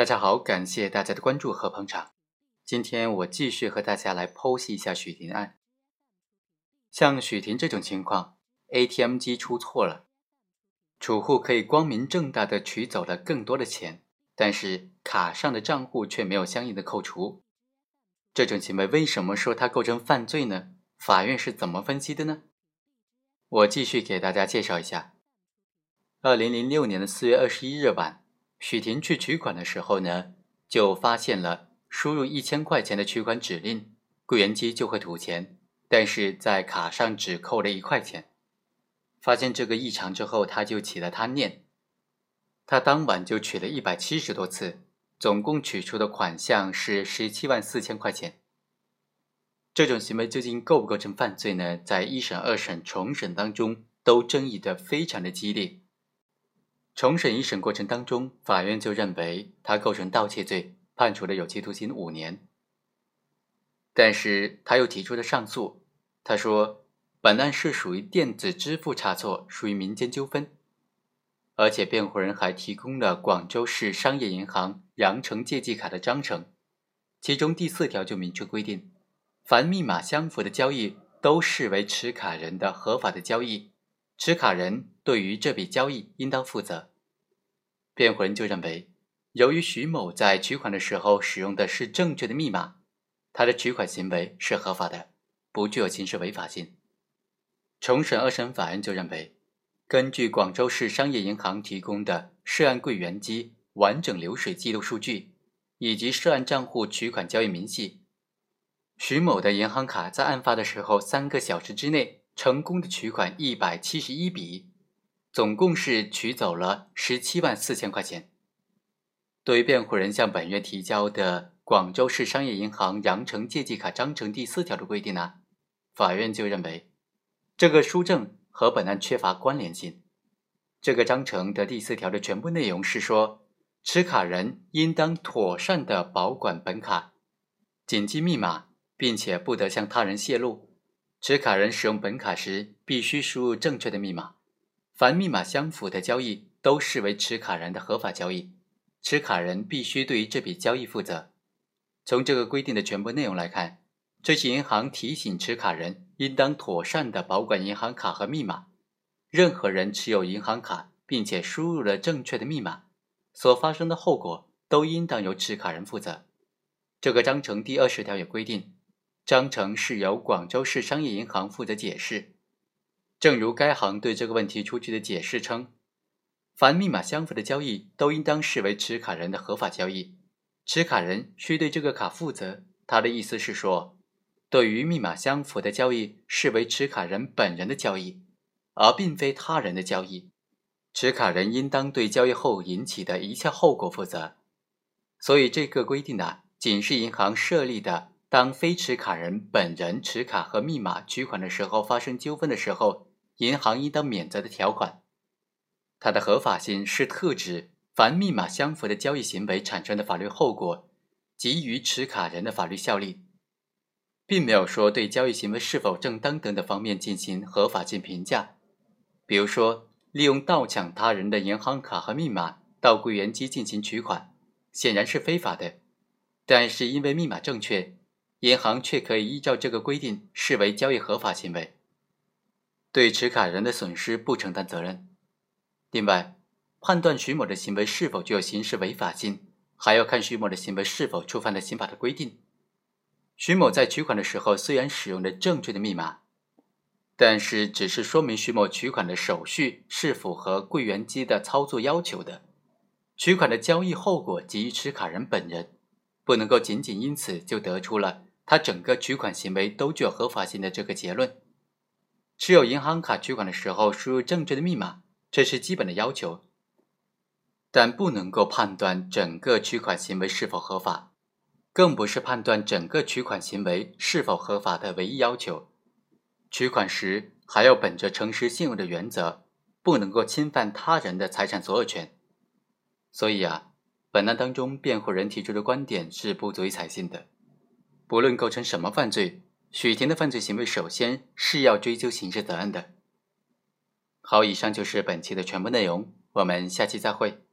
大家好，感谢大家的关注和捧场。今天我继续和大家来剖析一下许婷案。像许婷这种情况，ATM 机出错了，储户可以光明正大的取走了更多的钱，但是卡上的账户却没有相应的扣除。这种行为为什么说它构成犯罪呢？法院是怎么分析的呢？我继续给大家介绍一下。二零零六年的四月二十一日晚，许婷去取款的时候呢，就发现了输入一千块钱的取款指令，柜员机就会吐钱，但是在卡上只扣了一块钱。发现这个异常之后，他就起了贪念，他当晚就取了一百七十多次。总共取出的款项是十七万四千块钱。这种行为究竟构不构成犯罪呢？在一审、二审、重审当中都争议的非常的激烈。重审一审过程当中，法院就认为他构成盗窃罪，判处了有期徒刑五年。但是他又提出了上诉，他说本案是属于电子支付差错，属于民间纠纷。而且辩护人还提供了广州市商业银行羊城借记卡的章程，其中第四条就明确规定，凡密码相符的交易都视为持卡人的合法的交易，持卡人对于这笔交易应当负责。辩护人就认为，由于徐某在取款的时候使用的是正确的密码，他的取款行为是合法的，不具有刑事违法性。重审二审法院就认为。根据广州市商业银行提供的涉案柜员机完整流水记录数据，以及涉案账户取款交易明细，徐某的银行卡在案发的时候三个小时之内成功的取款一百七十一笔，总共是取走了十七万四千块钱。对于辩护人向本院提交的广州市商业银行羊城借记卡章程第四条的规定呢，法院就认为这个书证。和本案缺乏关联性。这个章程的第四条的全部内容是说，持卡人应当妥善的保管本卡，谨记密码，并且不得向他人泄露。持卡人使用本卡时，必须输入正确的密码。凡密码相符的交易都视为持卡人的合法交易，持卡人必须对于这笔交易负责。从这个规定的全部内容来看。这些银行提醒持卡人应当妥善的保管银行卡和密码。任何人持有银行卡并且输入了正确的密码，所发生的后果都应当由持卡人负责。这个章程第二十条也规定，章程是由广州市商业银行负责解释。正如该行对这个问题出具的解释称，凡密码相符的交易都应当视为持卡人的合法交易，持卡人需对这个卡负责。他的意思是说。对于密码相符的交易，视为持卡人本人的交易，而并非他人的交易。持卡人应当对交易后引起的一切后果负责。所以，这个规定呢，仅是银行设立的，当非持卡人本人持卡和密码取款的时候发生纠纷的时候，银行应当免责的条款。它的合法性是特指凡密码相符的交易行为产生的法律后果，给予持卡人的法律效力。并没有说对交易行为是否正当等等方面进行合法性评价，比如说利用盗抢他人的银行卡和密码到柜员机进行取款，显然是非法的。但是因为密码正确，银行却可以依照这个规定视为交易合法行为，对持卡人的损失不承担责任。另外，判断徐某的行为是否具有刑事违法性，还要看徐某的行为是否触犯了刑法的规定。徐某在取款的时候虽然使用了正确的密码，但是只是说明徐某取款的手续是符合柜员机的操作要求的。取款的交易后果给予持卡人本人，不能够仅仅因此就得出了他整个取款行为都具有合法性的这个结论。持有银行卡取款的时候输入正确的密码，这是基本的要求，但不能够判断整个取款行为是否合法。更不是判断整个取款行为是否合法的唯一要求。取款时还要本着诚实信用的原则，不能够侵犯他人的财产所有权。所以啊，本案当中辩护人提出的观点是不足以采信的。不论构成什么犯罪，许婷的犯罪行为首先是要追究刑事责任的。好，以上就是本期的全部内容，我们下期再会。